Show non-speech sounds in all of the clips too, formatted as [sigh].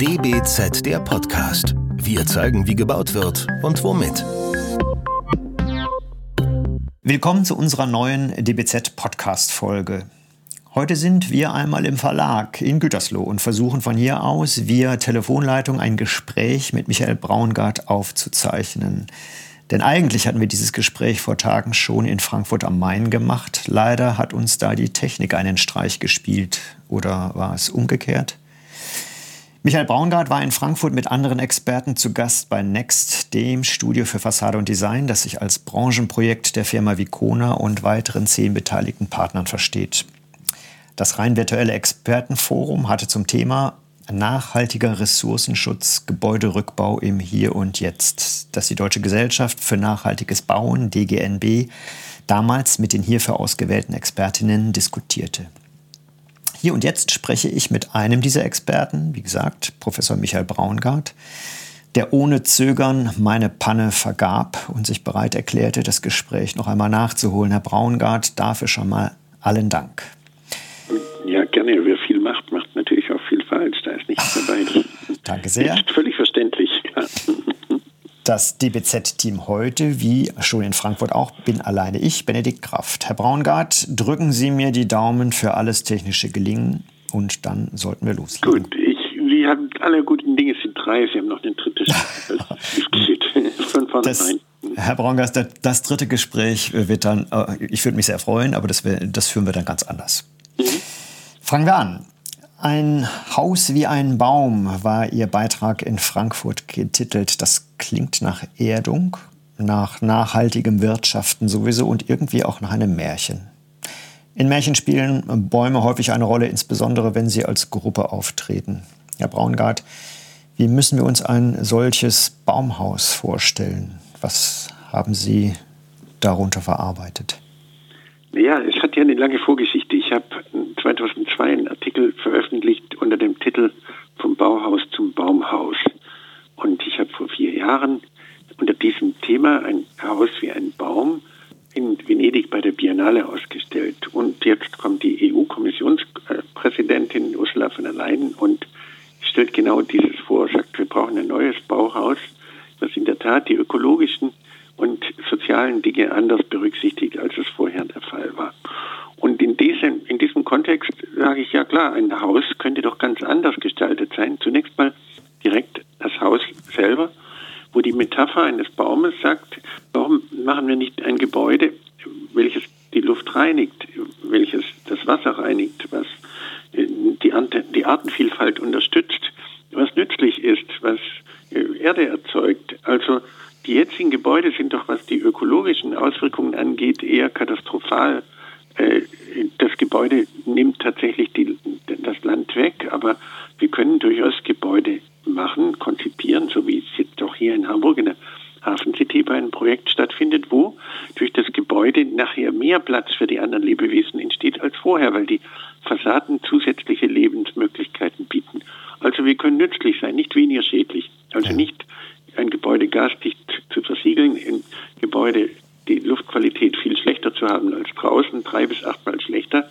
DBZ der Podcast. Wir zeigen, wie gebaut wird und womit. Willkommen zu unserer neuen DBZ Podcast Folge. Heute sind wir einmal im Verlag in Gütersloh und versuchen von hier aus via Telefonleitung ein Gespräch mit Michael Braungart aufzuzeichnen. Denn eigentlich hatten wir dieses Gespräch vor Tagen schon in Frankfurt am Main gemacht. Leider hat uns da die Technik einen Streich gespielt. Oder war es umgekehrt? Michael Braungart war in Frankfurt mit anderen Experten zu Gast bei Next, dem Studio für Fassade und Design, das sich als Branchenprojekt der Firma Vicona und weiteren zehn beteiligten Partnern versteht. Das rein virtuelle Expertenforum hatte zum Thema nachhaltiger Ressourcenschutz, Gebäuderückbau im Hier und Jetzt, das die Deutsche Gesellschaft für nachhaltiges Bauen, DGNB, damals mit den hierfür ausgewählten Expertinnen diskutierte. Hier und jetzt spreche ich mit einem dieser Experten, wie gesagt, Professor Michael Braungart, der ohne Zögern meine Panne vergab und sich bereit erklärte, das Gespräch noch einmal nachzuholen. Herr Braungart, dafür schon mal allen Dank. Ja, gerne. Wer viel macht, macht natürlich auch viel falsch. Da ist nichts dabei. [laughs] Danke sehr. Ist völlig verständlich. Das DBZ-Team heute, wie schon in Frankfurt auch, bin alleine ich, Benedikt Kraft. Herr Braungart, drücken Sie mir die Daumen für alles technische Gelingen und dann sollten wir loslegen. Gut, ich, Sie haben alle guten Dinge sind drei. Sie haben noch ein drittes [laughs] [laughs] von vornherein. Herr Braungart, das, das, dritte Gespräch wird dann, äh, ich würde mich sehr freuen, aber das, das führen wir dann ganz anders. Mhm. Fangen wir an. Ein Haus wie ein Baum war Ihr Beitrag in Frankfurt getitelt. Das klingt nach Erdung, nach nachhaltigem Wirtschaften sowieso und irgendwie auch nach einem Märchen. In Märchen spielen Bäume häufig eine Rolle, insbesondere wenn sie als Gruppe auftreten. Herr Braungart, wie müssen wir uns ein solches Baumhaus vorstellen? Was haben Sie darunter verarbeitet? Ja, es hat ja eine lange Vorgeschichte. Ich habe 2002 einen Artikel veröffentlicht unter dem Titel Vom Bauhaus zum Baumhaus. Und ich habe vor vier Jahren unter diesem Thema ein Haus wie ein Baum in Venedig bei der Biennale ausgestellt. Und jetzt kommt die EU-Kommissionspräsidentin Ursula von der Leyen und stellt genau dieses vor, sagt, wir brauchen ein neues Bauhaus, das in der Tat die ökologischen und sozialen Dinge anders berücksichtigt, als es vorher der Fall war. Und in diesem, in diesem Kontext sage ich ja klar, ein Haus könnte doch ganz anders gestaltet sein. Zunächst mal direkt das Haus selber, wo die Metapher eines Baumes sagt, warum machen wir nicht ein Gebäude, welches die Luft reinigt, welches das Wasser reinigt, was äh, die, die Artenvielfalt unterstützt, was nützlich ist, was äh, Erde erzeugt. Also die jetzigen Gebäude sind doch, was die ökologischen Auswirkungen angeht, eher katastrophal. Äh, das Gebäude nimmt tatsächlich die, das Land weg, aber wir können durchaus Gebäude machen, konzipieren, so wie es jetzt auch hier in Hamburg in der Hafen City bei einem Projekt stattfindet, wo durch das Gebäude nachher mehr Platz für die anderen Lebewesen entsteht als vorher, weil die Fassaden zusätzliche Lebensmöglichkeiten bieten. Also wir können nützlich sein, nicht weniger schädlich. Also nicht ein Gebäude gasdicht versiegeln, ein Gebäude die Luftqualität viel schlechter zu haben als draußen, drei bis achtmal schlechter,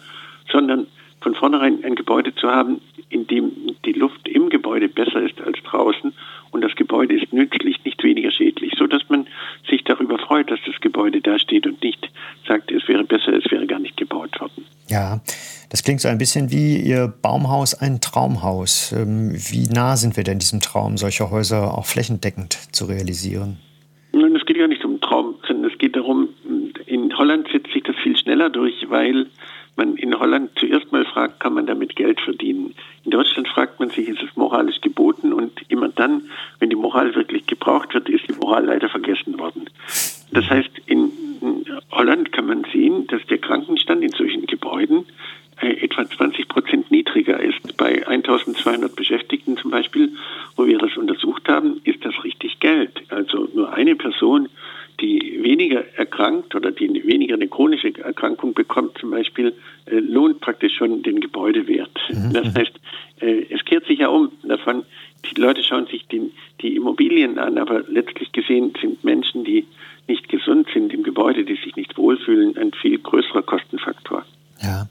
sondern von vornherein ein Gebäude zu haben, in dem die Luft im Gebäude besser ist als draußen und das Gebäude ist nützlich, nicht weniger schädlich, so dass man sich darüber freut, dass das Gebäude da steht und nicht sagt, es wäre besser, es wäre gar nicht gebaut worden. Ja, das klingt so ein bisschen wie Ihr Baumhaus ein Traumhaus. Ähm, wie nah sind wir denn diesem Traum, solche Häuser auch flächendeckend zu realisieren? Nein, es geht ja nicht um Traum, sondern es geht darum, in Holland setzt sich das viel schneller durch, weil man in Holland zuerst mal fragt, kann man damit Geld verdienen. In Deutschland fragt man sich, ist es moralisch geboten? Und immer dann, wenn die Moral wirklich gebraucht wird, ist die Moral leider vergessen worden. Das heißt, in Holland kann man sehen, dass der Krankenstand in solchen Gebäuden äh, etwa 20 Prozent niedriger ist. Bei 1200 Beschäftigten zum Beispiel, wo wir das untersucht haben, ist das richtig Geld. Also nur eine Person die weniger erkrankt oder die weniger eine chronische Erkrankung bekommt, zum Beispiel, äh, lohnt praktisch schon den Gebäudewert. Mhm. Das heißt, äh, es kehrt sich ja um davon, die Leute schauen sich die, die Immobilien an, aber letztlich gesehen sind Menschen, die nicht gesund sind im Gebäude, die sich nicht wohlfühlen, ein viel größerer Kostenfaktor. Ja.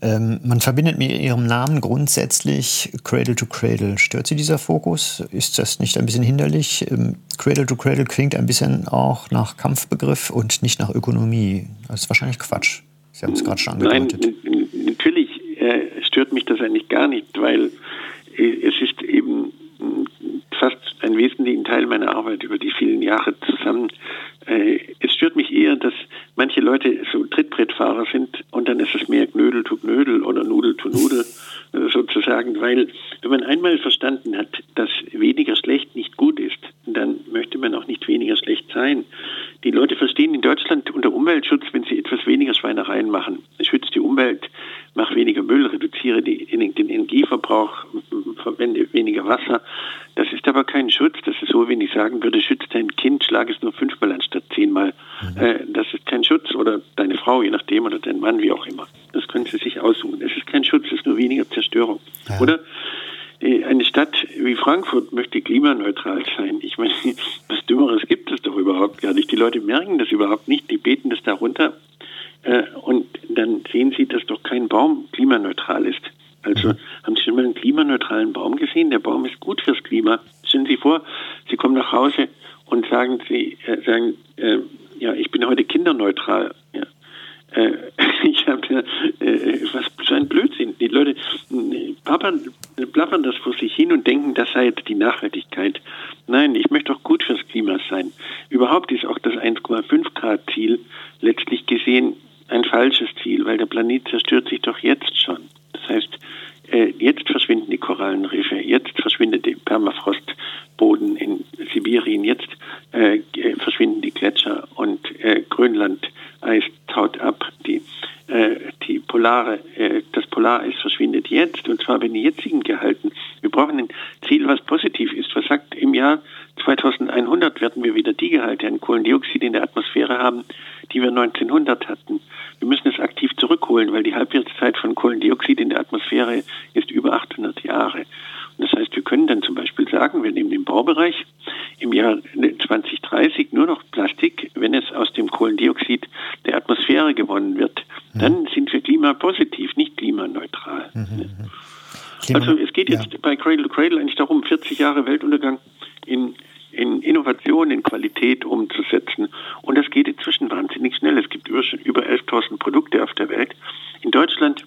Ähm, man verbindet mit Ihrem Namen grundsätzlich Cradle to Cradle. Stört Sie dieser Fokus? Ist das nicht ein bisschen hinderlich? Ähm, Cradle to Cradle klingt ein bisschen auch nach Kampfbegriff und nicht nach Ökonomie. Das ist wahrscheinlich Quatsch. Sie haben es gerade schon angedeutet. Nein, natürlich äh, stört mich das eigentlich gar nicht, weil äh, es ist eben fast ein wesentlichen Teil meiner Arbeit über die vielen Jahre zusammen. Äh, es stört mich eher, dass manche Leute so Trittbrettfahrer sind und dann ist es mehr Knödel tu Knödel oder Nudel tu Nudel äh, sozusagen, weil wenn man einmal verstanden hat, dass weniger schlecht nicht gut ist, dann möchte man auch nicht weniger schlecht sein. Die Leute verstehen in Deutschland unter Umweltschutz, wenn sie etwas weniger Schweinereien machen. Es schützt die Umwelt, macht weniger Müll, reduziere die, den Energieverbrauch, verwende weniger Wasser. Das ist aber kein Schutz. Das ist so, wenn ich sagen würde, schütze dein Kind, schlag es nur fünfmal anstatt zehnmal. Mhm. Äh, das ist kein Schutz. Oder deine Frau, je nachdem, oder dein Mann, wie auch immer. Das können sie sich aussuchen. Es ist kein Schutz, es ist nur weniger Zerstörung. Ja. Oder äh, eine Stadt wie Frankfurt möchte klimaneutral sein. Ich meine, [laughs] was Dümmeres gibt es doch überhaupt gar nicht. Die Leute merken das überhaupt nicht. Die beten das darunter. Äh, und dann sehen sie, dass doch kein Baum klimaneutral ist. Also mhm. haben Sie schon mal einen klimaneutralen Baum gesehen? Der Baum ist gut fürs Klima. Stellen Sie vor, Sie kommen nach Hause und sagen Sie, äh, sagen, äh, ja, ich bin heute kinderneutral. Ja. Äh, [laughs] ich habe äh, was für ein Blödsinn. Die Leute plappern, plappern das vor sich hin und denken, das sei jetzt die Nachhaltigkeit. Nein, ich möchte auch gut fürs Klima sein. Überhaupt ist auch das 1,5 Grad Ziel letztlich gesehen ein falsches Ziel, weil der Planet zerstört sich doch jetzt schon. Das heißt, äh, jetzt verschwinden die Korallenriffe, jetzt verschwindet der Permafrostboden in Sibirien, jetzt äh, verschwinden die Gletscher und äh, Grönland Eis taut ab, die, äh, die Polare, äh, das Polareis verschwindet jetzt und zwar bei den jetzigen Gehalten. Wir brauchen ein Ziel, was positiv ist. Was sagt, im Jahr 2100 werden wir wieder die Gehalte an Kohlendioxid in der Atmosphäre haben, die wir 1900 hatten. Wir müssen es aktiv zurückholen, weil die Halbwertszeit von Kohlendioxid in der Atmosphäre ist über 800 Jahre. Und das heißt, wir können dann zum Beispiel sagen, wir nehmen den Baubereich im Jahr 2030 nur noch Plastik, wenn es aus dem Kohlendioxid der Atmosphäre gewonnen wird. Mhm. Dann sind wir klimapositiv, nicht klimaneutral. Mhm. Klima also es geht jetzt ja. bei Cradle to Cradle eigentlich darum, 40 Jahre Weltuntergang in in Innovation, in Qualität umzusetzen. Und das geht inzwischen wahnsinnig schnell. Es gibt über, über 11.000 Produkte auf der Welt. In Deutschland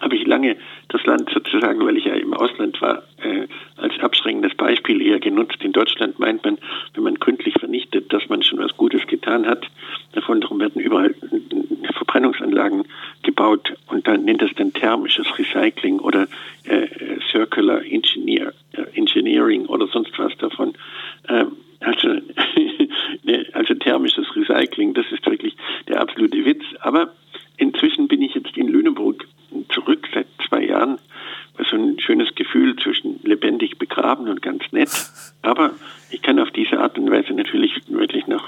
habe ich lange das Land sozusagen, weil ich ja im Ausland war, äh, als abschreckendes Beispiel eher genutzt. In Deutschland meint man, wenn man gründlich vernichtet, dass man schon was Gutes getan hat. Davon darum werden überall äh, Verbrennungsanlagen gebaut und dann nennt es dann thermisches Recycling oder äh, Circular Engineer, äh, Engineering oder sonst was davon. Ähm, also, ne, also thermisches Recycling, das ist wirklich der absolute Witz. Aber inzwischen bin ich jetzt in Lüneburg zurück seit zwei Jahren. So ein schönes Gefühl zwischen lebendig begraben und ganz nett. Aber ich kann auf diese Art und Weise natürlich wirklich nach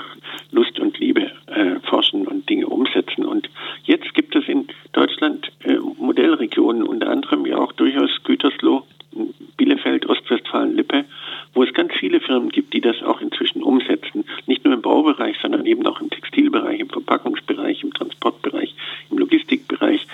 Lust und Liebe äh, forschen und Dinge umsetzen. Und jetzt gibt es in Deutschland äh, Modellregionen, unter anderem ja auch durchaus Gütersloh, Bielefeld, Ostwestfalen, Lippe, wo es ganz viele Firmen gibt, die das auch inzwischen umsetzen. Nicht nur im Baubereich, sondern eben auch im Textilbereich, im Verpackungsbereich, im Transportbereich, im Logistikbereich.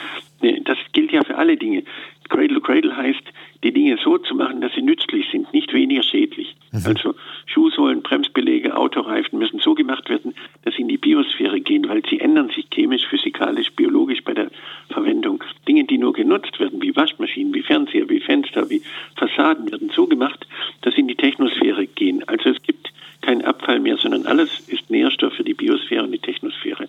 Das gilt ja für alle Dinge. Cradle to Cradle heißt, die Dinge so zu machen, dass sie nützlich sind, nicht weniger schädlich. Mhm. Also Schuhsohlen, Bremsbeläge, Autoreifen müssen so gemacht werden, dass sie in die Biosphäre gehen, weil sie ändern sich chemisch, physikalisch, biologisch bei der Verwendung. Dinge, die nur genutzt werden, wie Waschmaschinen, wie Fernseher, wie Fenster, wie Fassaden, werden so gemacht, dass sie in die Technosphäre gehen. Also es gibt keinen Abfall mehr, sondern alles ist Nährstoff für die Biosphäre und die Technosphäre.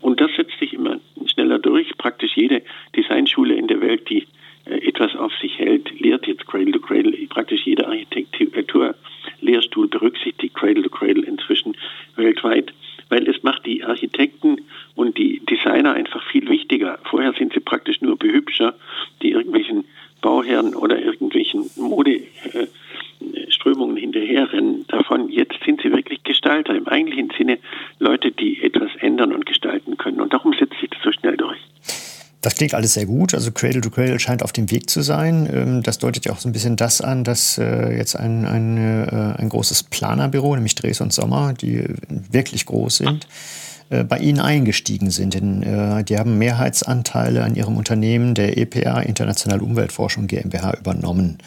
Und das setzt sich immer schneller durch. Praktisch jede Designschule in der Welt, die äh, etwas auf sich hält, lehrt jetzt Cradle to Cradle. Praktisch jeder Architekturlehrstuhl berücksichtigt Cradle to Cradle inzwischen weltweit, weil es macht die Architekten und die Designer einfach viel wichtiger. Vorher sind sie praktisch nur Behübscher, die irgendwelchen Bauherren oder irgendwelchen Modeströmungen hinterherrennen davon. Jetzt sind sie wirklich Gestalter, im eigentlichen Sinne Leute, die etwas ändern und gestalten können. Und darum setzt sich das so schnell durch. Das klingt alles sehr gut. Also Cradle to Cradle scheint auf dem Weg zu sein. Ähm, das deutet ja auch so ein bisschen das an, dass äh, jetzt ein, ein, äh, ein großes Planerbüro, nämlich Dres und Sommer, die wirklich groß sind, äh, bei Ihnen eingestiegen sind. Denn, die haben Mehrheitsanteile an Ihrem Unternehmen der EPA Internationale Umweltforschung GmbH übernommen.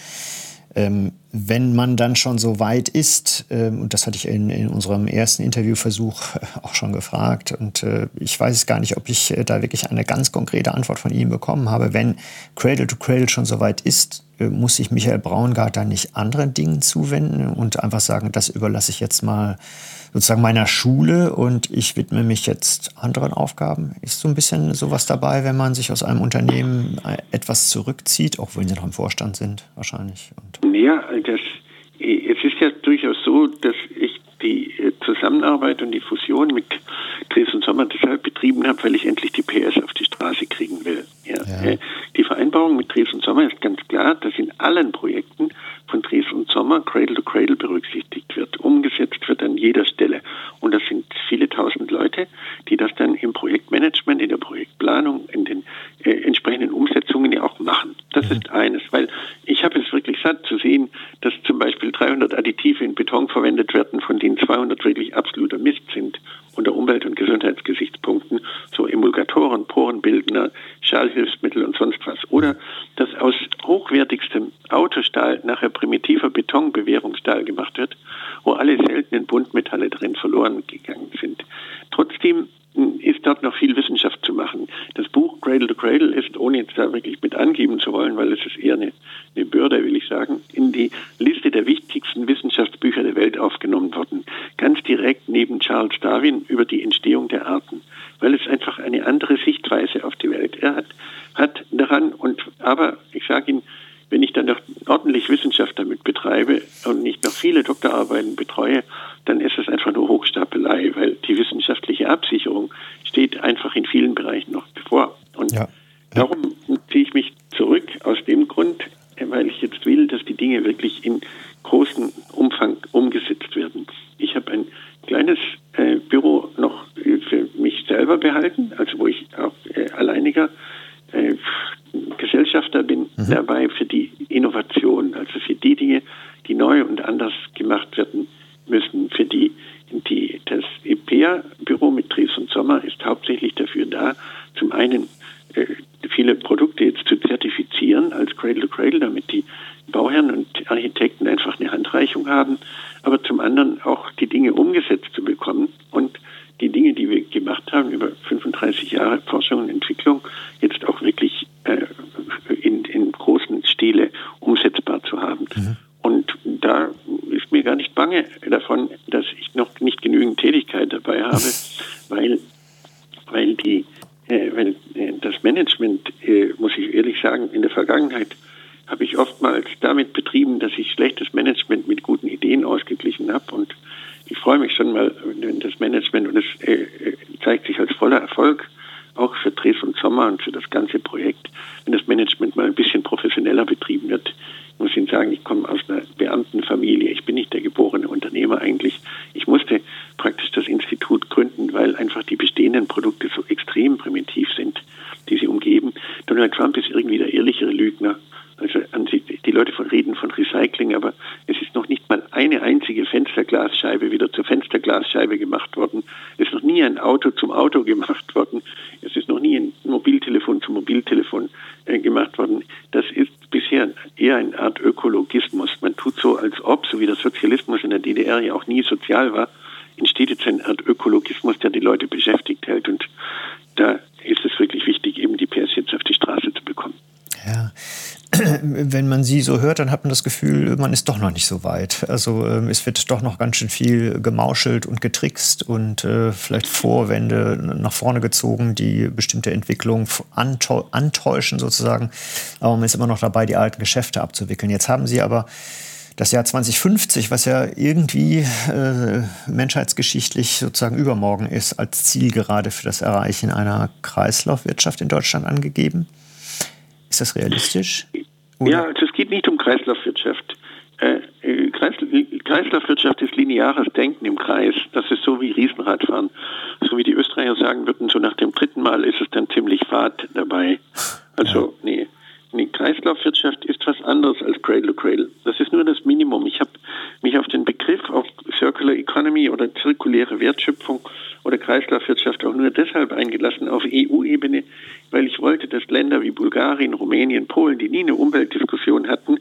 Ähm, wenn man dann schon so weit ist, ähm, und das hatte ich in, in unserem ersten Interviewversuch äh, auch schon gefragt, und äh, ich weiß gar nicht, ob ich äh, da wirklich eine ganz konkrete Antwort von Ihnen bekommen habe, wenn Cradle to Cradle schon so weit ist, äh, muss sich Michael Braungarter nicht anderen Dingen zuwenden und einfach sagen, das überlasse ich jetzt mal sozusagen meiner Schule und ich widme mich jetzt anderen Aufgaben. Ist so ein bisschen sowas dabei, wenn man sich aus einem Unternehmen äh, etwas zurückzieht, auch wenn Sie noch im Vorstand sind, wahrscheinlich? Und ja, das, es ist ja durchaus so, dass ich die äh, Zusammenarbeit und die Fusion mit Dres und Sommer deshalb betrieben habe, weil ich endlich die PS auf die Straße kriegen will. Ja. Ja. Äh, die Vereinbarung mit Dres und Sommer ist ganz klar, dass in allen Projekten von Dres und Sommer Cradle to Cradle berücksichtigt wird, umgesetzt wird an jeder Stelle. Und das sind viele tausend Leute, die das dann im Projektmanagement, in der Projektplanung, in den äh, entsprechenden Umsetzungen ja auch machen. Das mhm. ist eines, weil ich habe es wirklich satt zu sehen, dass zum Beispiel 300 Additive in Beton verwendet werden, von denen 200 wirklich absoluter Mist sind unter Umwelt- und Gesundheitsgesichtspunkten, so Emulgatoren, Porenbildner, Schallhilfsmittel und sonst was. Oder dass aus hochwertigstem Autostahl nachher primitiver Betonbewährungsstahl gemacht wird, wo alle seltenen Buntmetalle drin verloren gegangen sind. Trotzdem ist dort noch viel Wissenschaft zu machen. Das Buch Cradle to Cradle ist, ohne jetzt da wirklich mit angeben zu wollen, weil es ist eher eine, eine Bürde, will ich sagen, in die Liste der wichtigsten Wissenschaftsbücher der Welt aufgenommen worden. Ganz direkt neben Charles Darwin über die Entstehung der Arten, weil es einfach eine andere Sichtweise auf die Welt er hat, hat daran. Und aber ich sage Ihnen, wenn ich dann noch ordentlich Wissenschaft damit betreibe und nicht noch viele Doktorarbeiten betreue, dann ist es einfach nur Hochstapelei, weil die wissenschaftliche Absicherung steht einfach in vielen Bereichen noch bevor. Und ja. darum ziehe ich mich zurück aus dem Grund, weil ich jetzt will, dass die Dinge wirklich in großem Umfang umgesetzt werden. Ich habe ein kleines äh, Büro noch für mich selber behalten, also wo ich auch äh, alleiniger äh, Gesellschafter bin mhm. dabei für die Innovation, also für die Dinge, die neu und anders gemacht werden müssen. Für die, die das IPEA-Büro mit Dres und Sommer ist hauptsächlich dafür da, zum einen äh, viele Produkte jetzt zu zertifizieren als Cradle to Cradle, damit die Bauherren und Architekten einfach eine Handreichung haben, aber zum anderen auch die Dinge umgesetzt zu bekommen und die Dinge, die wir gemacht haben über 35 Jahre Forschung und Entwicklung, jetzt auch wirklich äh, in, in großen Stile umsetzbar zu haben. Mhm. Und da ist mir gar nicht bange davon, dass ich noch nicht genügend Tätigkeit dabei habe, weil, weil, die, äh, weil äh, das Management, äh, muss ich ehrlich sagen, in der Vergangenheit habe ich oftmals damit betrieben, dass ich schlechtes Management mit guten Ideen ausgeglichen habe und ich freue mich schon mal, wenn das Management, und es äh, äh, zeigt sich als voller Erfolg, auch für Dres und Sommer und für das ganze Projekt, wenn das Management mal ein bisschen professioneller betrieben wird. Ich muss Ihnen sagen, ich komme aus einer Beamtenfamilie. Ich bin nicht der geborene Unternehmer eigentlich. Ich musste praktisch das Institut gründen, weil bestehenden Produkte so extrem primitiv sind, die sie umgeben. Donald Trump ist irgendwie der ehrlichere Lügner. Also die Leute von reden von Recycling, aber es ist noch nicht mal eine einzige Fensterglasscheibe wieder zur Fensterglasscheibe gemacht worden. Es ist noch nie ein Auto zum Auto gemacht worden. Es ist noch nie ein Mobiltelefon zum Mobiltelefon äh, gemacht worden. Das ist bisher eher eine Art Ökologismus. Man tut so, als ob, so wie der Sozialismus in der DDR ja auch nie sozial war, entsteht jetzt eine Art Ökologismus, der die Leute beschäftigt hält. Und da ist es wirklich wichtig, eben die PS jetzt auf die Straße zu bekommen. Ja, sie so hört, dann hat man das Gefühl, man ist doch noch nicht so weit. Also ähm, es wird doch noch ganz schön viel gemauschelt und getrickst und äh, vielleicht Vorwände nach vorne gezogen, die bestimmte Entwicklung antäuschen sozusagen. Aber man ist immer noch dabei, die alten Geschäfte abzuwickeln. Jetzt haben sie aber das Jahr 2050, was ja irgendwie äh, menschheitsgeschichtlich sozusagen übermorgen ist, als Ziel gerade für das Erreichen einer Kreislaufwirtschaft in Deutschland angegeben. Ist das realistisch? Oder? Ja, also es geht nicht um Kreislaufwirtschaft. Äh, äh Kreislaufwirtschaft ist lineares Denken im Kreis. Das ist so wie Riesenradfahren. So wie die Österreicher sagen würden, so nach dem dritten Mal ist es dann ziemlich Fahrt dabei. Also, nee. Nee, Kreislaufwirtschaft ist was anderes als Cradle to Cradle. Das ist nur das Minimum. Ich habe mich auf den Begriff auf Circular Economy oder zirkuläre Wertschöpfung oder Kreislaufwirtschaft auch nur deshalb eingelassen auf EU-Ebene, weil ich wollte, dass Länder wie Bulgarien, Rumänien, Polen, die nie eine Umweltdiskussion hatten,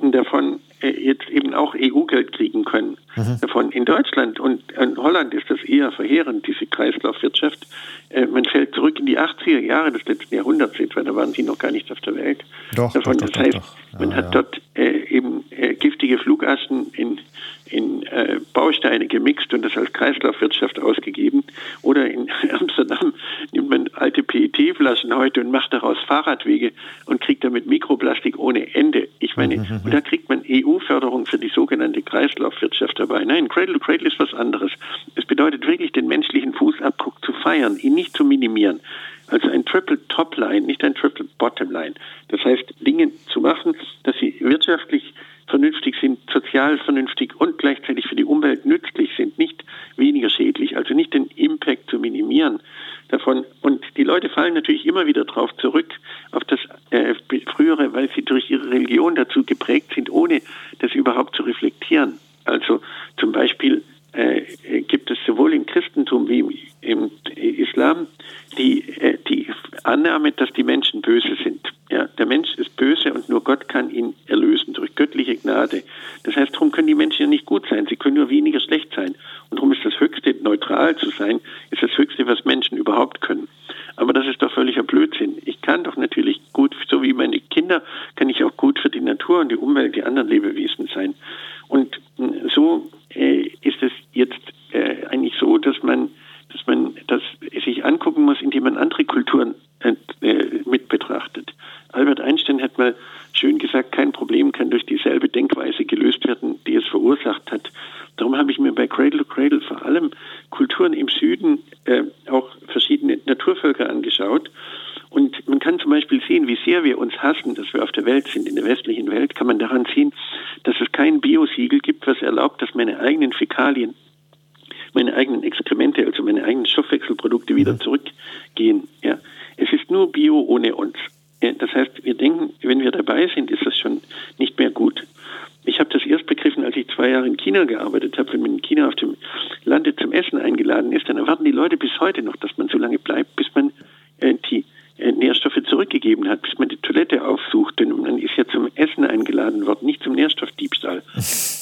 davon äh, jetzt eben auch EU-Geld kriegen können. Mhm. Davon in Deutschland und in Holland ist das eher verheerend, diese Kreislaufwirtschaft. Äh, man fällt zurück in die 80er Jahre des letzten Jahrhunderts, etwa, da waren sie noch gar nicht auf der Welt. Doch, Davon, doch, das heißt, doch, ja, man hat dort äh, eben giftige Flugaschen in äh, Bausteine gemixt und das als Kreislaufwirtschaft ausgegeben. Oder in [laughs] Amsterdam nimmt man alte PET-Flaschen heute und macht daraus Fahrradwege und kriegt damit Mikroplastik ohne Ende. Ich meine, mhm. und da kriegt man EU-Förderung für die sogenannte Kreislaufwirtschaft dabei. Nein, Cradle to Cradle ist was anderes. Es bedeutet wirklich, den menschlichen Fußabdruck zu feiern, ihn nicht zu minimieren. Also ein Triple Top Line, nicht ein Triple Bottom Line. Das heißt, Dinge zu machen, dass sie wirtschaftlich sozial vernünftig und gleichzeitig für die Umwelt nützlich sind, nicht weniger schädlich, also nicht den Impact zu minimieren davon. Und die Leute fallen natürlich immer wieder darauf zurück, auf das äh, frühere, weil sie durch ihre Religion dazu geprägt sind, ohne das überhaupt zu reflektieren. Also zum Beispiel äh, gibt es sowohl im Christentum wie im, im Islam die, äh, die Annahme, dass die Menschen böse sind. Ja, der Mensch ist böse und nur Gott kann ihn erlösen durch göttliche Gnade. Das heißt, darum können die Menschen ja nicht gut sein, sie können nur weniger schlecht sein. Und darum ist das Höchste, neutral zu sein, ist das Höchste, was Menschen überhaupt können. Aber das ist doch völliger Blödsinn. Ich kann doch natürlich gut, so wie meine Kinder, kann ich auch gut für die Natur und die Umwelt, die anderen Lebewesen sein. Und hm, so äh, ist es jetzt äh, eigentlich so, dass man, dass man das sich angucken muss, indem man andere Kulturen äh, mit betrachtet. Albert Einstein hat mal schön gesagt, kein Problem kann durch dieselbe Denkweise gelöst werden, die es verursacht hat. Darum habe ich mir bei Cradle to Cradle vor allem Kulturen im Süden, äh, auch verschiedene Naturvölker angeschaut. Und man kann zum Beispiel sehen, wie sehr wir uns hassen, dass wir auf der Welt sind, in der westlichen Welt, kann man daran sehen, dass es kein Biosiegel gibt, was erlaubt, dass meine eigenen Fäkalien, meine eigenen Exkremente, also meine eigenen Stoffwechselprodukte wieder mhm. zurückgehen. Ja. Es ist nur Bio ohne uns. Das heißt, wir denken, wenn wir dabei sind, ist das schon nicht mehr gut. Ich habe das erst begriffen, als ich zwei Jahre in China gearbeitet habe. Wenn man in China auf dem Lande zum Essen eingeladen ist, dann erwarten die Leute bis heute noch, dass man so lange bleibt, bis man äh, die Nährstoffe zurückgegeben hat, bis man die Toilette aufsucht. Denn man ist ja zum Essen eingeladen worden, nicht zum Nährstoffdiebstahl. [laughs]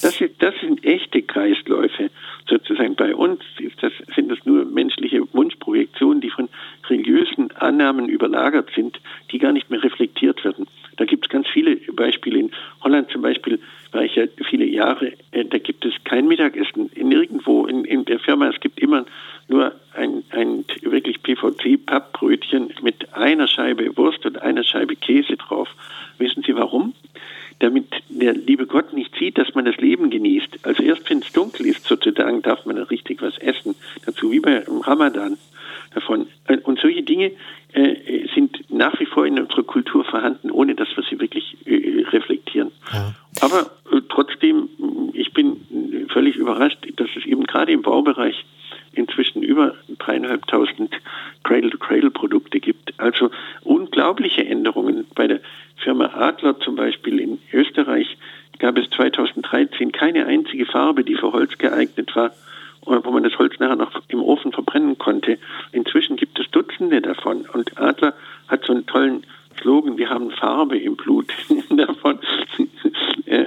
Das, ist, das sind echte Kreisläufe sozusagen. Bei uns das, sind das nur menschliche Wunschprojektionen, die von religiösen Annahmen überlagert sind, die gar nicht mehr reflektiert werden. Da gibt es ganz viele Beispiele. In Holland zum Beispiel war ich ja viele Jahre, äh, da gibt es kein Mittagessen. Nirgendwo in, in der Firma, es gibt immer nur ein, ein wirklich PVC-Pappbrötchen mit einer Scheibe Wurst und einer Scheibe Käse drauf. Wissen Sie warum? Damit der liebe Gott nicht sieht, dass man das Leben genießt. Also erst wenn es dunkel ist, sozusagen, darf man richtig was essen. Dazu wie beim Ramadan davon. Und solche Dinge äh, sind nach wie vor in unserer Kultur vorhanden, ohne dass wir sie wirklich äh, reflektieren. Ja. Aber äh, trotzdem, ich bin völlig überrascht, dass es eben gerade im Baubereich inzwischen über dreieinhalbtausend Cradle-to-Cradle-Produkte gibt. Also unglaubliche Änderungen. Bei der Firma Adler zum Beispiel in Österreich gab es 2013 keine einzige Farbe, die für Holz geeignet war, wo man das Holz nachher noch im Ofen verbrennen konnte. Inzwischen gibt es Dutzende davon. Und Adler hat so einen tollen Slogan, wir haben Farbe im Blut. davon, äh,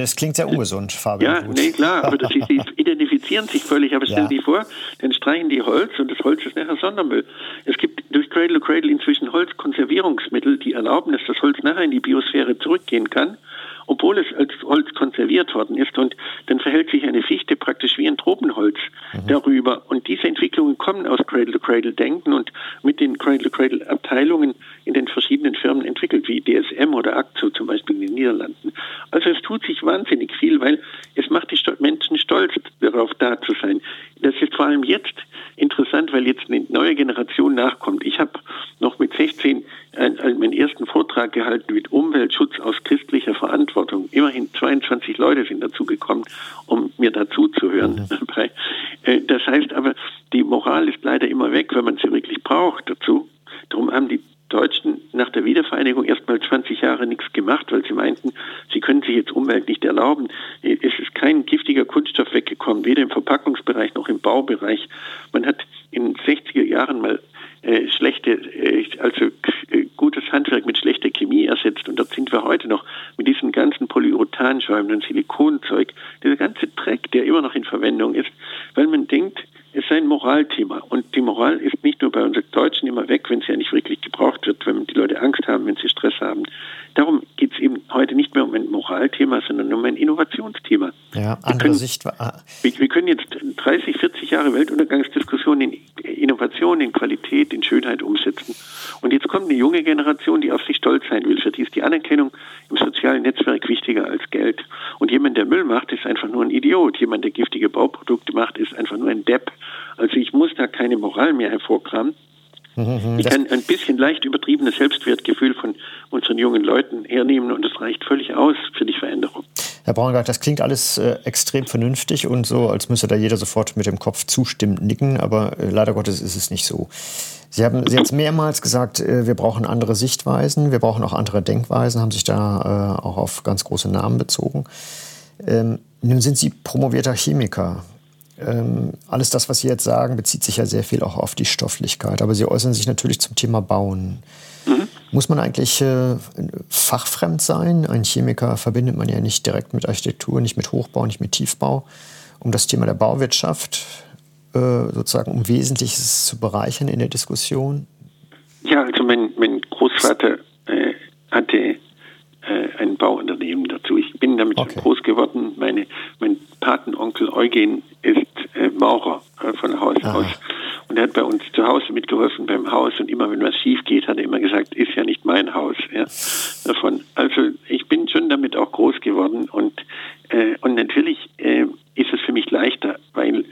das, klingt sehr ungesund, Farbe ja. Ja, nee, klar, aber das, [laughs] sie identifizieren sich völlig. Aber stell ja. dir vor, dann streichen die Holz und das Holz ist nachher Sondermüll. Es gibt durch Cradle to Cradle inzwischen Holzkonservierungsmittel, die erlauben, dass das Holz nachher in die Biosphäre zurückgehen kann obwohl es als Holz konserviert worden ist. Und dann verhält sich eine Fichte praktisch wie ein Tropenholz mhm. darüber. Und diese Entwicklungen kommen aus Cradle-to-Cradle-Denken und mit den Cradle-to-Cradle-Abteilungen in den 2016 meinen ersten Vortrag gehalten mit Umweltschutz aus christlicher Verantwortung. Immerhin 22 Leute sind dazu gekommen, um mir dazu zu hören. Mhm. [laughs] Äh, das heißt aber, die Moral ist leider immer weg, wenn man sie wirklich braucht dazu. Darum haben die Deutschen nach der Wiedervereinigung erstmal 20 Jahre nichts gemacht, weil sie meinten, sie können sich jetzt Umwelt nicht erlauben. Äh, es ist kein giftiger Kunststoff weggekommen, weder im Verpackungsbereich noch im Baubereich. Man hat in den 60er Jahren mal äh, schlechte, äh, also äh, gutes Handwerk mit schlechter Chemie ersetzt. Und dort sind wir heute noch mit diesen ganzen Polyurethanschäumen und Silikonzeug, dieser ganze Dreck, der immer noch in Verwendung ist, weil man denkt, es sei ein Moralthema. Und die Moral ist nicht nur bei uns Deutschen immer weg, wenn sie ja nicht wirklich gebraucht wird, wenn die Leute Angst haben, wenn sie Stress haben. Darum geht es eben heute nicht mehr um ein Moralthema, sondern um ein Innovationsthema. Ja, andere wir können, Sicht. Wir, wir, können jetzt 30, 40 Jahre Weltuntergangsdiskussionen in Innovation, in Qualität, in Schönheit umsetzen. Und jetzt kommt eine junge Generation, die auf sich stolz sein will. Für die ist die Anerkennung im sozialen Netzwerk wichtiger als Geld. Und jemand, der Müll macht, ist einfach nur ein Idiot. Jemand, der giftige Bauprodukte macht, ist einfach nur ein Depp. Also ich muss da keine Moral mehr hervorkramen. Ich kann ein bisschen leicht übertriebenes Selbstwertgefühl von unseren jungen Leuten hernehmen und es reicht völlig aus für die Veränderung. Herr Braungart, das klingt alles äh, extrem vernünftig und so, als müsste da jeder sofort mit dem Kopf zustimmend nicken, aber äh, leider Gottes ist es nicht so. Sie haben jetzt mehrmals gesagt, äh, wir brauchen andere Sichtweisen, wir brauchen auch andere Denkweisen, haben sich da äh, auch auf ganz große Namen bezogen. Ähm, nun sind Sie promovierter Chemiker. Ähm, alles das, was Sie jetzt sagen, bezieht sich ja sehr viel auch auf die Stofflichkeit. Aber Sie äußern sich natürlich zum Thema Bauen. Muss man eigentlich äh, fachfremd sein? Ein Chemiker verbindet man ja nicht direkt mit Architektur, nicht mit Hochbau, nicht mit Tiefbau. Um das Thema der Bauwirtschaft äh, sozusagen um Wesentliches zu bereichern in der Diskussion? Ja, also mein, mein Großvater äh, hatte äh, ein Bauunternehmen dazu. Ich bin damit okay. groß geworden. Meine, mein Patenonkel Eugen ist äh, Maurer äh, von Haus Aha. aus. Und er hat bei uns zu Hause mitgeholfen beim Haus und immer wenn was schief geht, hat er immer gesagt, ist ja nicht mein Haus. Ja, davon. Also ich bin schon damit auch groß geworden und, äh, und natürlich äh, ist es für mich leichter, weil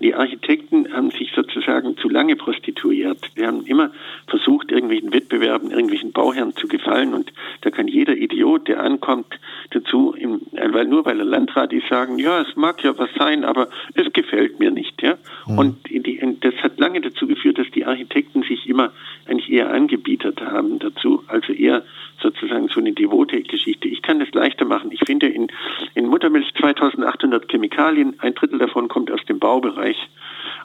die Architekten haben sich sozusagen zu lange prostituiert. Wir haben immer versucht, irgendwelchen Wettbewerben, irgendwelchen Bauherren zu gefallen und da kann jeder Idiot, der ankommt, dazu, im, weil nur weil er Landrat ist, sagen, ja, es mag ja was sein, aber es gefällt mir nicht. Ja? Mhm. Und die, das hat lange dazu geführt, dass die Architekten sich immer eigentlich eher angebietet haben dazu, also eher sozusagen so eine devote Geschichte. Ich kann das leichter machen. Ich finde in, in Muttermilch 2800 Chemikalien, ein Drittel davon kommt aus dem Baubereich.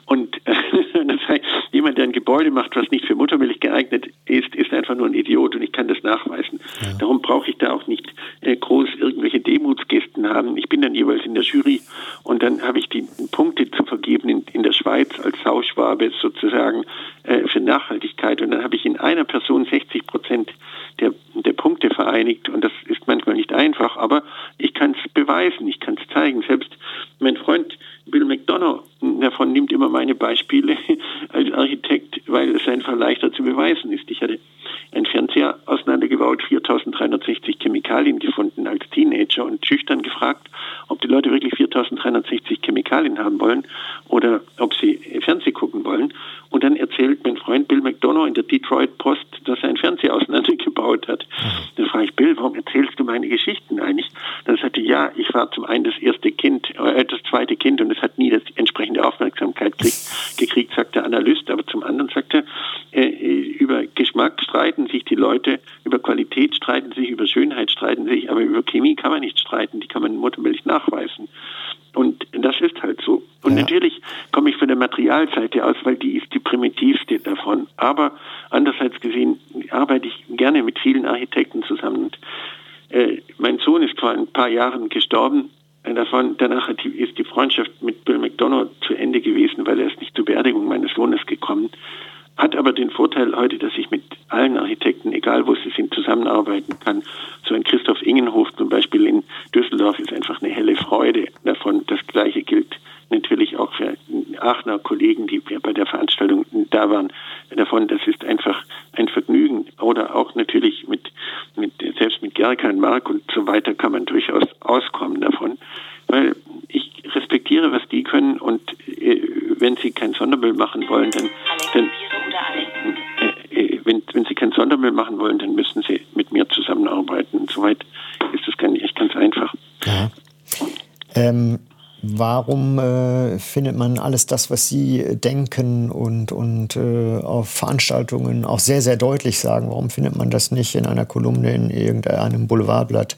Und äh, [laughs] das heißt, jemand, der ein Gebäude macht, was nicht für Muttermilch geeignet ist, ist einfach nur ein Idiot und ich kann das nachweisen. Ja. Darum brauche ich da auch nicht äh, groß irgendwelche Demutsgesten haben. Ich bin dann jeweils in der Jury und dann habe ich die Punkte zu vergeben in, in der Schweiz als Sauschwabe sozusagen äh, für Nachhaltigkeit und dann habe ich in einer Person 60 Prozent vereinigt und das ist manchmal nicht einfach, aber ich kann es beweisen, ich kann es zeigen. Selbst mein Freund Bill McDonough davon nimmt immer meine Beispiele [laughs] als Architekt, weil es einfach leichter zu beweisen ist. Ich hatte einen Fernseher auseinandergebaut, 4360 Chemikalien gefunden als Teenager und schüchtern gefragt, ob die Leute wirklich 4360 Chemikalien haben wollen oder ob sie Fernseh gucken wollen. Und dann erzählt mein Freund Bill McDonough in der Detroit Post, dass er einen Fernseher [laughs] auseinandergebaut hat. Dann frage ich Bill, warum erzählst du meine Geschichten eigentlich? Dann sagte ja, ich war zum einen das erste Kind, äh, das zweite Kind und es hat nie das entsprechende Aufmerksamkeit gekriegt, gekriegt sagt der Analyst. Aber zum anderen sagte er, äh, über Geschmack streiten sich die Leute, über Qualität streiten sich, über Schönheit streiten sich, aber über Chemie kann man nicht streiten, die kann man in Muttermilch nachweisen. Und das ist halt so. Und ja. natürlich komme ich von der Materialseite aus, weil die ist die primitivste davon. Aber andererseits gesehen arbeite ich gerne mit vielen Architekten zusammen. Und, äh, mein Sohn ist vor ein paar Jahren gestorben. Davon, danach ist die Freundschaft mit Bill McDonough zu Ende gewesen, weil er ist nicht zur Beerdigung meines Sohnes gekommen. Hat aber den Vorteil heute, dass ich mit allen Architekten, egal wo sie sind, zusammenarbeiten kann. So ein Christoph Ingenhof zum Beispiel in Düsseldorf ist einfach eine helle Freude davon. Das Gleiche gilt natürlich auch für Aachener Kollegen, die bei der Veranstaltung da waren, davon. Das ist einfach ein Vergnügen. Oder auch natürlich mit, mit selbst mit Gerkan Mark und so weiter kann man durchaus auskommen davon. Weil ich respektiere, was die können und äh, wenn sie kein Sonderbild machen wollen, dann, dann äh, äh, wenn, wenn sie kein Sondermüll machen wollen, dann müssen sie mit mir zusammenarbeiten. Soweit ist das nicht ganz einfach. Ja. Ähm, warum äh, findet man alles das, was Sie denken und, und äh, auf Veranstaltungen auch sehr, sehr deutlich sagen, warum findet man das nicht in einer Kolumne in irgendeinem Boulevardblatt?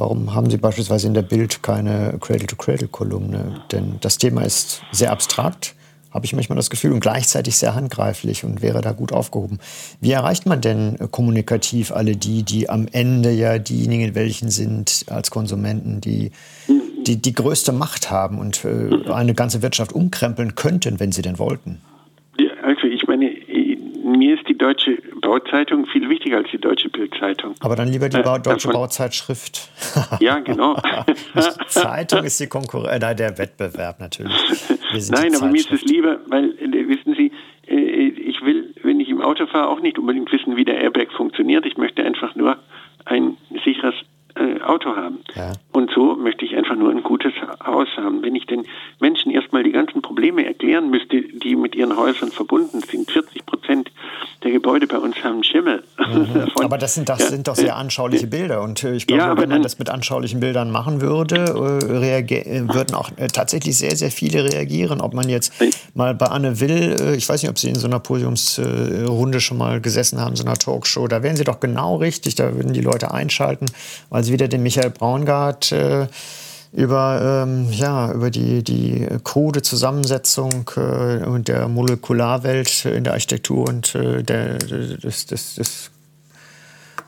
Warum haben Sie beispielsweise in der Bild keine Cradle-to-Cradle-Kolumne? Denn das Thema ist sehr abstrakt habe ich manchmal das Gefühl, und gleichzeitig sehr handgreiflich und wäre da gut aufgehoben. Wie erreicht man denn äh, kommunikativ alle die, die am Ende ja diejenigen welchen sind als Konsumenten, die die, die größte Macht haben und äh, eine ganze Wirtschaft umkrempeln könnten, wenn sie denn wollten? Also ich meine, mir ist die deutsche Bauzeitung viel wichtiger als die deutsche Bildzeitung. Aber dann lieber die äh, Bau deutsche davon, Bauzeitschrift. [laughs] ja, genau. Zeitung ist die Konkurrenz, äh, der Wettbewerb natürlich. Nein, aber mir ist es lieber, weil, äh, wissen Sie, äh, ich will, wenn ich im Auto fahre, auch nicht unbedingt wissen, wie der Airbag funktioniert. Ich möchte einfach nur ein sicheres äh, Auto haben. Ja. Und so möchte ich einfach nur ein gutes Haus haben. Wenn ich den Menschen erstmal die ganzen Probleme erklären müsste, die mit ihren Häusern verbunden sind, 40 Prozent der Gebäude bei uns haben Schimmel. Mhm. [laughs] aber das sind, das ja. sind doch sehr anschauliche Bilder. Und äh, ich glaube, ja, wenn man das mit anschaulichen Bildern machen würde, äh, würden auch äh, tatsächlich sehr, sehr viele reagieren. Ob man jetzt mal bei Anne Will, äh, ich weiß nicht, ob Sie in so einer Podiumsrunde schon mal gesessen haben, so einer Talkshow, da wären Sie doch genau richtig, da würden die Leute einschalten, weil Sie wieder den Michael Braungart äh, über, ähm, ja, über die, die krude Zusammensetzung äh, und der Molekularwelt in der Architektur und äh, der, des, des, des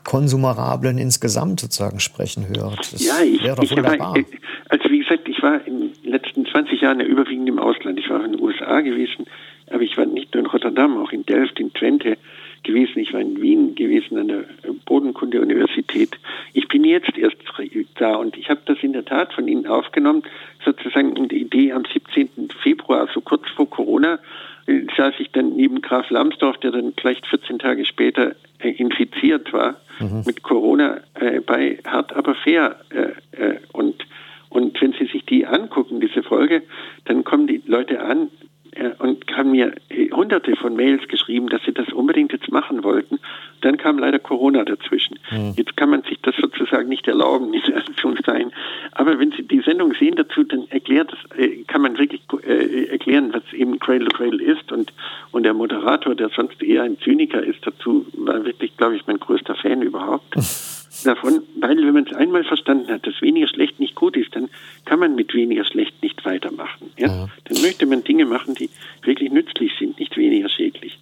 Konsumerablen insgesamt sozusagen sprechen hört. Das ja, ich, wäre doch wunderbar. War, also wie gesagt, ich war in den letzten 20 Jahren ja überwiegend im Ausland. Ich war in den USA gewesen, aber ich war nicht nur in Rotterdam, auch in Delft, in Twente gewesen. Ich war in Wien gewesen an der Bodenkunde-Universität. Ich bin jetzt erst da und ich habe das in der Tat von Ihnen aufgenommen, sozusagen in der Idee am 17. Februar, also kurz vor Corona, äh, saß ich dann neben Graf Lambsdorff, der dann gleich 14 Tage später äh, infiziert war mhm. mit Corona äh, bei Hart aber fair. Äh, äh, und, und wenn Sie sich die angucken, diese Folge, dann kommen die Leute an, äh, und haben mir hunderte von Mails geschrieben, dass sie das unbedingt jetzt machen wollten. Dann kam leider Corona dazwischen. Mhm. Jetzt kann man sich das sozusagen nicht erlauben, diese Anführungszeichen. Aber wenn Sie die Sendung sehen dazu, dann erklärt das, äh, kann man wirklich erklären, was eben Cradle to Cradle ist. Und, und der Moderator, der sonst eher ein Zyniker ist, dazu war wirklich, glaube ich, mein größter Fan überhaupt. [laughs] davon, weil wenn man es einmal verstanden hat, dass weniger schlecht nicht gut ist, dann kann man mit weniger schlecht nicht weitermachen. Ja? ja. Dann möchte man Dinge machen, die wirklich nützlich sind, nicht weniger schädlich.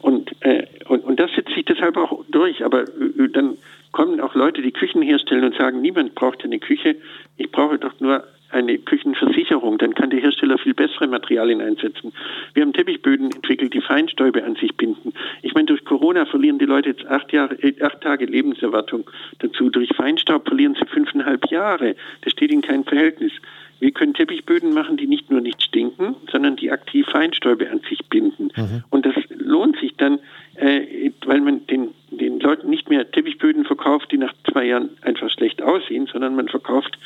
Und, äh, und, und das setzt sich deshalb auch durch. Aber äh, dann kommen auch Leute, die Küchen herstellen und sagen, niemand braucht eine Küche, ich brauche doch nur eine Küchenversicherung, dann kann der Hersteller viel bessere Materialien einsetzen. Wir haben Teppichböden entwickelt, die Feinstäube an sich binden. Ich meine, durch Corona verlieren die Leute jetzt acht, Jahre, äh, acht Tage Lebenserwartung dazu. Durch Feinstaub verlieren sie fünfeinhalb Jahre. Das steht in keinem Verhältnis. Wir können Teppichböden machen, die nicht nur nicht stinken, sondern die aktiv Feinstäube an sich binden. Mhm. Und das lohnt sich dann, äh, weil man den, den Leuten nicht mehr Teppichböden verkauft, die nach zwei Jahren einfach schlecht aussehen, sondern man verkauft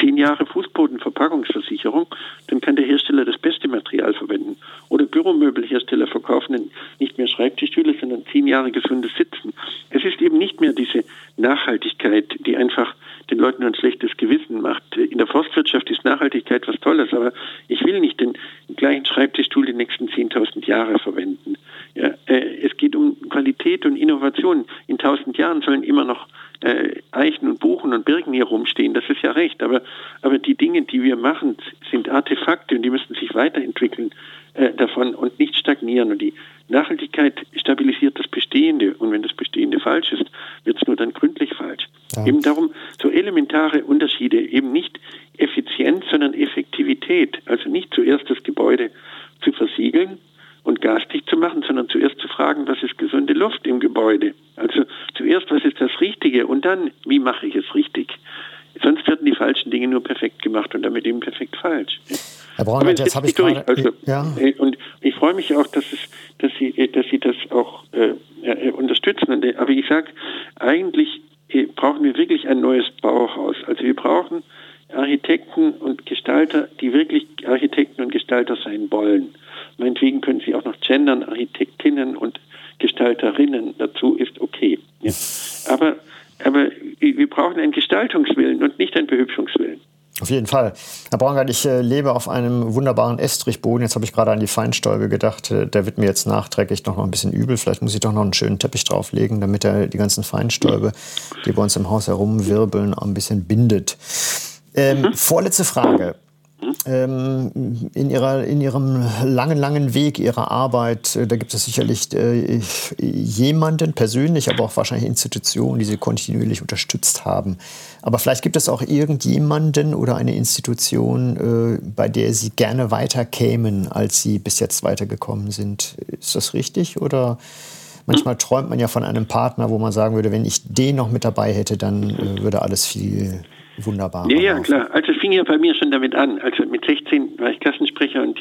zehn Jahre Fußbodenverpackungsversicherung, dann kann der Hersteller das beste Material verwenden. Oder Büromöbelhersteller verkaufen nicht mehr Schreibtischstühle, sondern zehn Jahre gesundes Sitzen. Es ist eben nicht mehr diese Nachhaltigkeit, die einfach den Leuten ein schlechtes Gewissen macht. In der Forstwirtschaft ist Nachhaltigkeit was Tolles, aber ich will nicht den gleichen Schreibtischstuhl die nächsten 10.000 Jahre verwenden. Ja, äh, es geht um Qualität und Innovation. In 1000 Jahren sollen immer noch äh, Eichen und Buchen und Birken hier rumstehen. Das ist ja recht. Aber, aber die Dinge, die wir machen, sind Artefakte und die müssen sich weiterentwickeln äh, davon und nicht stagnieren. Und die Nachhaltigkeit stabilisiert das Bestehende. Und wenn das Bestehende falsch ist, wird es nur dann gründlich falsch. Ja. Eben darum so elementare Unterschiede, eben nicht Effizienz, sondern Effektivität. Also nicht zuerst das Gebäude zu versiegeln und gasdicht zu machen, sondern zuerst zu fragen, was ist gesunde Luft im Gebäude. Also zuerst, was ist das Richtige und dann, wie mache ich es richtig. Sonst werden die falschen Dinge nur perfekt gemacht und damit eben perfekt falsch. Herr Braun, jetzt habe ich gerade... Also, ja. Äh, und ich freue mich auch, dass, es, dass, Sie, äh, dass Sie das auch äh, äh unterstützen. Aber ich sage, eigentlich brauchen wir wirklich ein neues Bauhaus. Also wir brauchen Architekten und Gestalter, die wirklich Architekten und Gestalter sein wollen. Meinetwegen können Sie auch noch gendern, Architektinnen und Gestalterinnen. Dazu ist okay. Ja. Aber, aber wir brauchen einen Gestaltungswillen und nicht einen Behübschungswillen. Auf jeden Fall. Herr Braungart, ich äh, lebe auf einem wunderbaren Estrichboden. Jetzt habe ich gerade an die Feinstäube gedacht. Äh, der wird mir jetzt nachträglich noch ein bisschen übel. Vielleicht muss ich doch noch einen schönen Teppich drauflegen, damit er die ganzen Feinstäube, die bei uns im Haus herumwirbeln, ein bisschen bindet. Ähm, mhm. Vorletzte Frage. Ähm, in, ihrer, in ihrem langen, langen Weg ihrer Arbeit, äh, da gibt es sicherlich äh, jemanden persönlich, aber auch wahrscheinlich Institutionen, die sie kontinuierlich unterstützt haben. Aber vielleicht gibt es auch irgendjemanden oder eine Institution, äh, bei der sie gerne weiterkämen, als sie bis jetzt weitergekommen sind. Ist das richtig? Oder manchmal träumt man ja von einem Partner, wo man sagen würde, wenn ich den noch mit dabei hätte, dann äh, würde alles viel wunderbar. Ja, ja, klar. Also es fing ja bei mir schon damit an. Also mit 16 war ich Klassensprecher und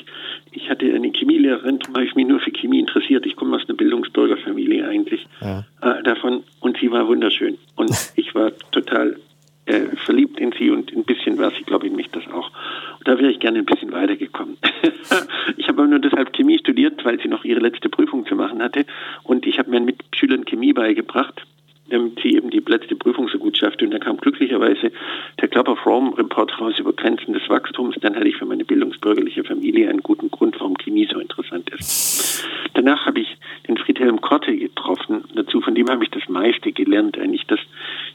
ich hatte eine Chemielehrerin, darum habe ich mich nur für Chemie interessiert. Ich komme aus einer Bildungsbürgerfamilie eigentlich ja. äh, davon und sie war wunderschön. Und [laughs] ich war total äh, verliebt in sie und ein bisschen war sie, glaube ich, in mich das auch. Und da wäre ich gerne ein bisschen weitergekommen. [laughs] ich habe aber nur deshalb Chemie studiert, weil sie noch ihre letzte Prüfung zu machen hatte und ich habe meinen Mitschülern Chemie beigebracht damit sie eben die letzte Prüfung so gut schaffte. Und dann kam glücklicherweise der Club of Rome Report raus über Grenzen des Wachstums. Dann hatte ich für meine bildungsbürgerliche Familie einen guten Grund, warum Chemie so interessant ist. Danach habe ich den Friedhelm Korte getroffen. Dazu, von dem habe ich das meiste gelernt eigentlich. Das,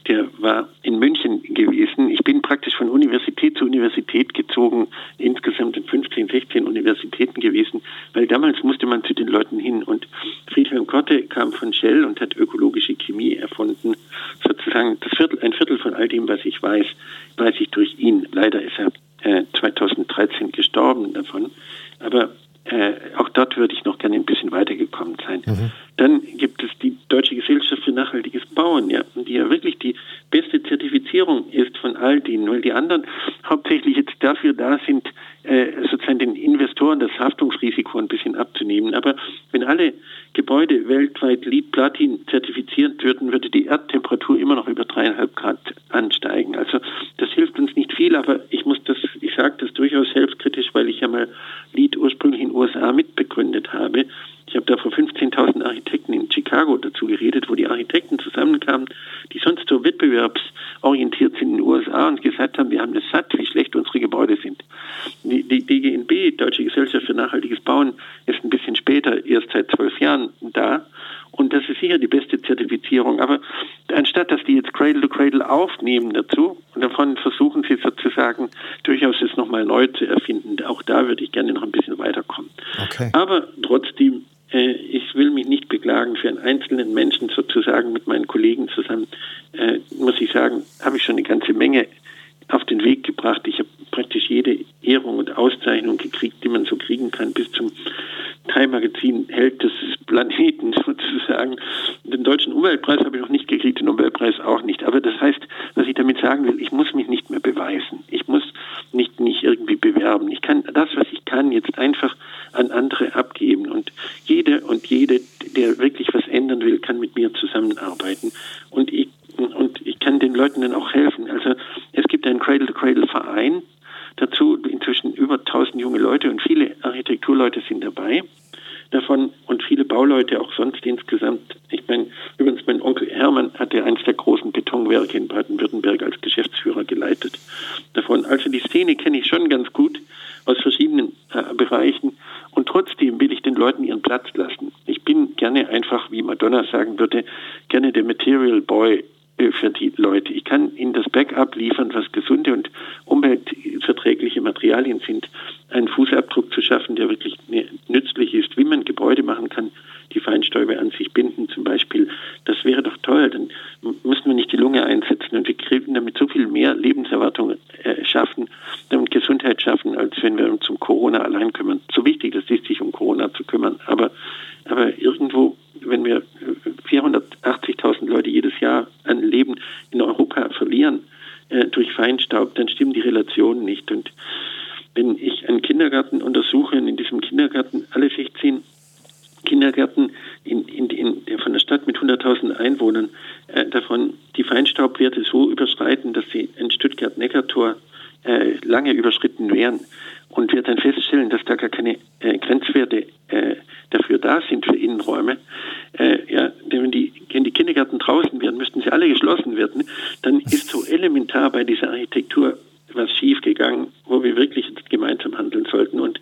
der war in München gewesen. Ich bin praktisch von Universität zu Universität gezogen, insgesamt in 15, 16 Universitäten gewesen, weil damals musste man zu den Leuten hin. Und Friedhelm Korte kam von Shell und hat ökologische Chemie erfunden. Sozusagen das Viertel, ein Viertel von all dem, was ich weiß, weiß ich durch ihn. Leider ist er äh, 2013 gestorben davon. Aber äh, auch dort würde ich noch gerne ein bisschen weitergekommen sein. Mhm. Dann gibt es die Deutsche Gesellschaft für nachhaltiges Bauen, ja, die ja wirklich die beste Zertifizierung ist von all denen, weil die anderen hauptsächlich jetzt dafür da sind, äh, sozusagen den Investoren das Haftungsrisiko ein bisschen abzunehmen. Aber wenn alle Gebäude weltweit Lead Platin zertifiziert würden, würde die Erdtemperatur immer noch über dreieinhalb Grad ansteigen. Also das hilft uns nicht viel, aber ich muss das, ich sage das durchaus selbstkritisch, weil ich ja mal Lead ursprünglich in den USA mitbegründet habe. Ich habe da vor 15.000 Architekten in Chicago dazu geredet, wo die Architekten zusammenkamen, die sonst so wettbewerbsorientiert sind in den USA und gesagt haben, wir haben das satt, wie schlecht unsere Gebäude sind. Die, die DGNB, Deutsche Gesellschaft für nachhaltiges Bauen, ist ein bisschen später, erst seit zwölf Jahren da. Und das ist sicher die beste Zertifizierung. Aber anstatt dass die jetzt Cradle to Cradle aufnehmen dazu, und davon versuchen sie sozusagen durchaus es nochmal neu zu erfinden. Auch da würde ich gerne noch ein bisschen weiterkommen. Okay. Aber trotzdem äh, ich will mich nicht beklagen für einen einzelnen Menschen sozusagen mit meinen Kollegen zusammen, äh, muss ich sagen, habe ich schon eine ganze Menge auf den Weg gebracht. Ich habe praktisch jede Ehrung und Auszeichnung gekriegt, die man so kriegen kann, bis zum Time Magazin Held des Planeten sozusagen. Den deutschen Umweltpreis habe ich noch nicht gekriegt, den Nobelpreis auch nicht. Aber das heißt, was ich damit sagen will, ich muss mich nicht mehr beweisen. Ich muss nicht, nicht irgendwie bewerben. Ich kann das, was ich kann, jetzt einfach an andere abgeben. Und jede und jede, der wirklich was ändern will, kann mit mir zusammenarbeiten. Und ich, und ich kann den Leuten dann auch helfen. Also es gibt einen Cradle-to-Cradle-Verein, dazu inzwischen über 1000 junge Leute und viele Architekturleute sind dabei davon und viele Bauleute auch sonst insgesamt. Ich meine, übrigens mein Onkel Hermann hatte eines der großen Betonwerke in Baden-Württemberg als Geschäftsführer geleitet davon. Also die Szene kenne ich schon ganz gut aus verschiedenen äh, Bereichen und trotzdem will ich den Leuten ihren Platz lassen. Ich bin gerne einfach, wie Madonna sagen würde, gerne der Material Boy äh, für die Leute. Ich kann ihnen das Backup liefern, was gesunde und umweltverträgliche Materialien sind, einen Fußabdruck zu schaffen, der wirklich nützlich ist, wie man Gebäude machen kann, die Feinstäube an sich binden zum Beispiel. Das wäre doch toll. Dann müssen wir nicht die Lunge einsetzen und wir kriegen damit so viel mehr Lebenserwartung äh, schaffen und Gesundheit schaffen, als wenn wir uns um Corona allein kümmern. So wichtig das ist, sich um Corona zu kümmern. Aber, aber irgendwo, wenn wir 480.000 Leute jedes Jahr an Leben in Europa verlieren äh, durch Feinstaub, dann Relationen nicht. Und wenn ich einen Kindergarten untersuche und in diesem Kindergarten alle 16 Kindergärten in, in, in, von der Stadt mit 100.000 Einwohnern äh, davon die Feinstaubwerte so überschreiten, dass sie in Stuttgart-Neckartor äh, lange überschritten wären und wir dann feststellen, dass da gar keine äh, Grenzwerte äh, dafür da sind für Innenräume, äh, ja, wenn die, wenn die Kindergärten draußen wären, müssten sie alle geschlossen werden, dann ist so elementar bei dieser Architektur was schief gegangen, wo wir wirklich gemeinsam handeln sollten. Und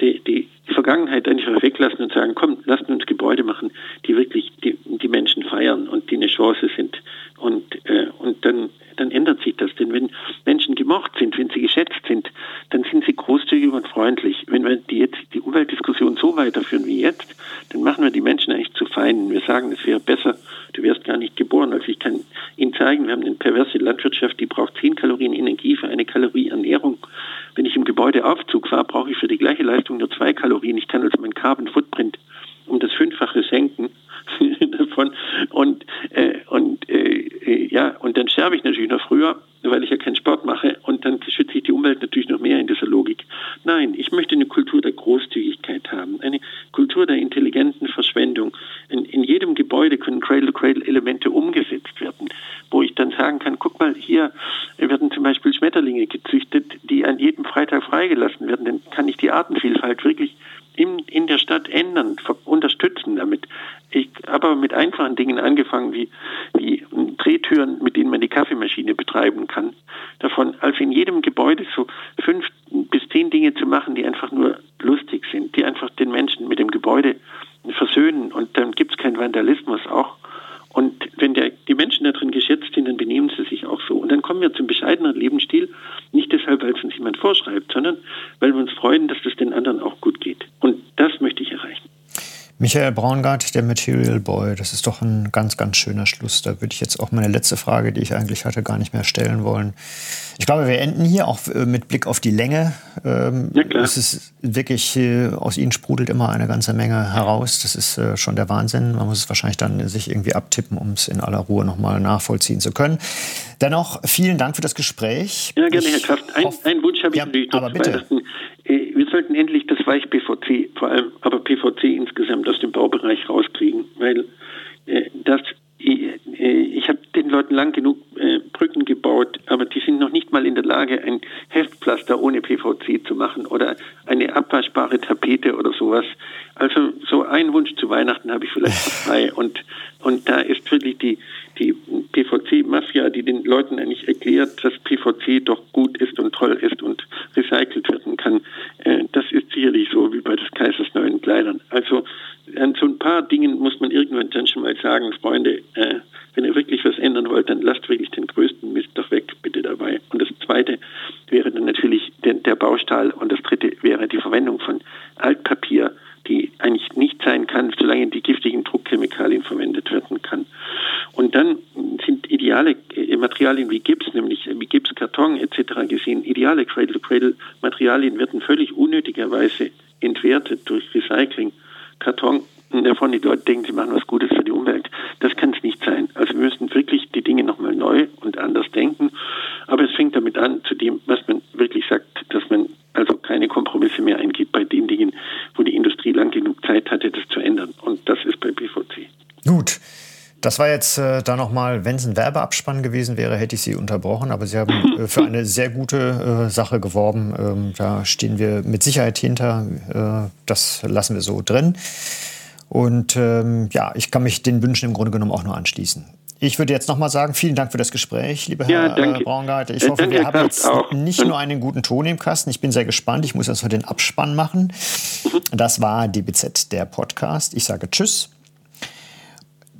die, die die Vergangenheit einfach weglassen und sagen, komm, lasst uns Gebäude machen, die wirklich die, die Menschen feiern und die eine Chance sind. Und, äh, und dann, dann ändert sich das. Denn wenn Menschen gemocht sind, wenn sie geschätzt sind, dann sind sie großzügig und freundlich. Wenn wir die jetzt die Umweltdiskussion so weiterführen wie jetzt, dann machen wir die Menschen eigentlich zu Feinden. Wir sagen, es wäre besser, du wärst gar nicht geboren. Also ich kann Ihnen zeigen, wir haben eine perverse Landwirtschaft, die braucht 10 Kalorien Energie für eine Kalorie Ernährung. Wenn ich im Gebäude Aufzug fahre, brauche ich für die gleiche Leistung nur 2 Kalorien. Ich kann also meinen Carbon Footprint um das Fünffache senken [laughs] davon. Und, äh, und äh, äh, ja, und dann sterbe ich natürlich noch früher, weil ich ja keinen Sport mache und dann schütze ich die Umwelt natürlich noch mehr in dieser Logik. Nein, ich möchte eine Kultur der Großzügigkeit haben, eine Kultur der intelligenten Verschwendung. In, in jedem Gebäude können Cradle-to-Cradle-Elemente umgesetzt werden, wo ich dann sagen kann, guck mal, hier werden zum Beispiel Schmetterlinge gezüchtet, die an jedem Freitag freigelassen werden. Dann kann ich die Artenvielfalt wirklich in, in der Stadt ändern, unterstützen damit. Ich habe aber mit einfachen Dingen angefangen, wie, wie Drehtüren, mit denen man die Kaffeemaschine betreiben kann. Davon, also in jedem Gebäude so fünf bis zehn Dinge zu machen, die einfach nur lustig sind, die einfach den Menschen mit dem Gebäude versöhnen und dann gibt es keinen Vandalismus auch. Und wenn der, die Menschen da drin geschätzt sind, dann benehmen sie sich auch so. Und dann kommen wir zum bescheideneren Lebensstil, nicht deshalb, weil es uns jemand vorschreibt, sondern weil wir uns freuen, dass es den anderen auch gut geht. Und das möchte ich erreichen. Michael Braungart, der Material Boy, das ist doch ein ganz, ganz schöner Schluss. Da würde ich jetzt auch meine letzte Frage, die ich eigentlich hatte, gar nicht mehr stellen wollen. Ich glaube, wir enden hier auch äh, mit Blick auf die Länge. Ähm, ja. Es ist wirklich, äh, aus Ihnen sprudelt immer eine ganze Menge heraus. Das ist äh, schon der Wahnsinn. Man muss es wahrscheinlich dann sich irgendwie abtippen, um es in aller Ruhe nochmal nachvollziehen zu können. Dennoch, vielen Dank für das Gespräch. Ja, gerne, Herr Kraft. Ein, ein Wunsch habe ich ja, natürlich noch aber bitte. Wir sollten endlich das Weich-PVC, vor allem aber PVC insgesamt aus dem Baubereich rauskriegen, weil das ich habe den Leuten lang genug Brücken gebaut, aber die sind noch nicht mal in der Lage, ein Heftpflaster ohne PVC zu machen oder eine abwaschbare Tapete oder sowas. Also so ein Wunsch zu Weihnachten habe ich vielleicht [laughs] frei und und da ist wirklich die die PVC-Mafia, die den Leuten eigentlich erklärt, dass PVC doch gut ist und toll ist und recycelt werden kann. Das ist sicherlich so wie bei des Kaisers neuen Kleidern. Also an so ein paar Dingen muss man irgendwann dann schon mal sagen, Freunde, äh, wenn ihr wirklich was ändern wollt, dann lasst wirklich den größten Mist doch weg, bitte dabei. Und das Zweite wäre dann natürlich der, Baustahl und das Dritte wäre die Verwendung von Altpapier, eigentlich nicht sein kann, solange die giftigen Druckchemikalien verwendet werden kann. Und dann sind ideale äh, Materialien wie Gips, nämlich wie Gips, Karton etc. gesehen, ideale Cradle-to-Cradle-Materialien werden völlig unnötigerweise entwertet durch Recycling. Karton davon die Leute denken, sie machen was Gutes für die Umwelt. Das kann es nicht sein. Also wir müssen wirklich die Dinge nochmal neu und anders denken. Aber es fängt damit an, zu dem, was man wirklich sagt, dass man also keine Kompromisse mehr eingeht bei den Dingen, wo die Industrie lang genug Zeit hatte, das zu ändern. Und das ist bei PVC. Gut. Das war jetzt äh, da nochmal, wenn es ein Werbeabspann gewesen wäre, hätte ich Sie unterbrochen. Aber Sie haben äh, für eine sehr gute äh, Sache geworben. Ähm, da stehen wir mit Sicherheit hinter. Äh, das lassen wir so drin. Und ähm, ja, ich kann mich den Wünschen im Grunde genommen auch nur anschließen. Ich würde jetzt nochmal sagen, vielen Dank für das Gespräch, lieber Herr ja, äh, Braungart. Ich hoffe, danke, wir haben jetzt auch. nicht nur einen guten Ton im Kasten. Ich bin sehr gespannt. Ich muss jetzt noch den Abspann machen. Das war DBZ, der Podcast. Ich sage Tschüss.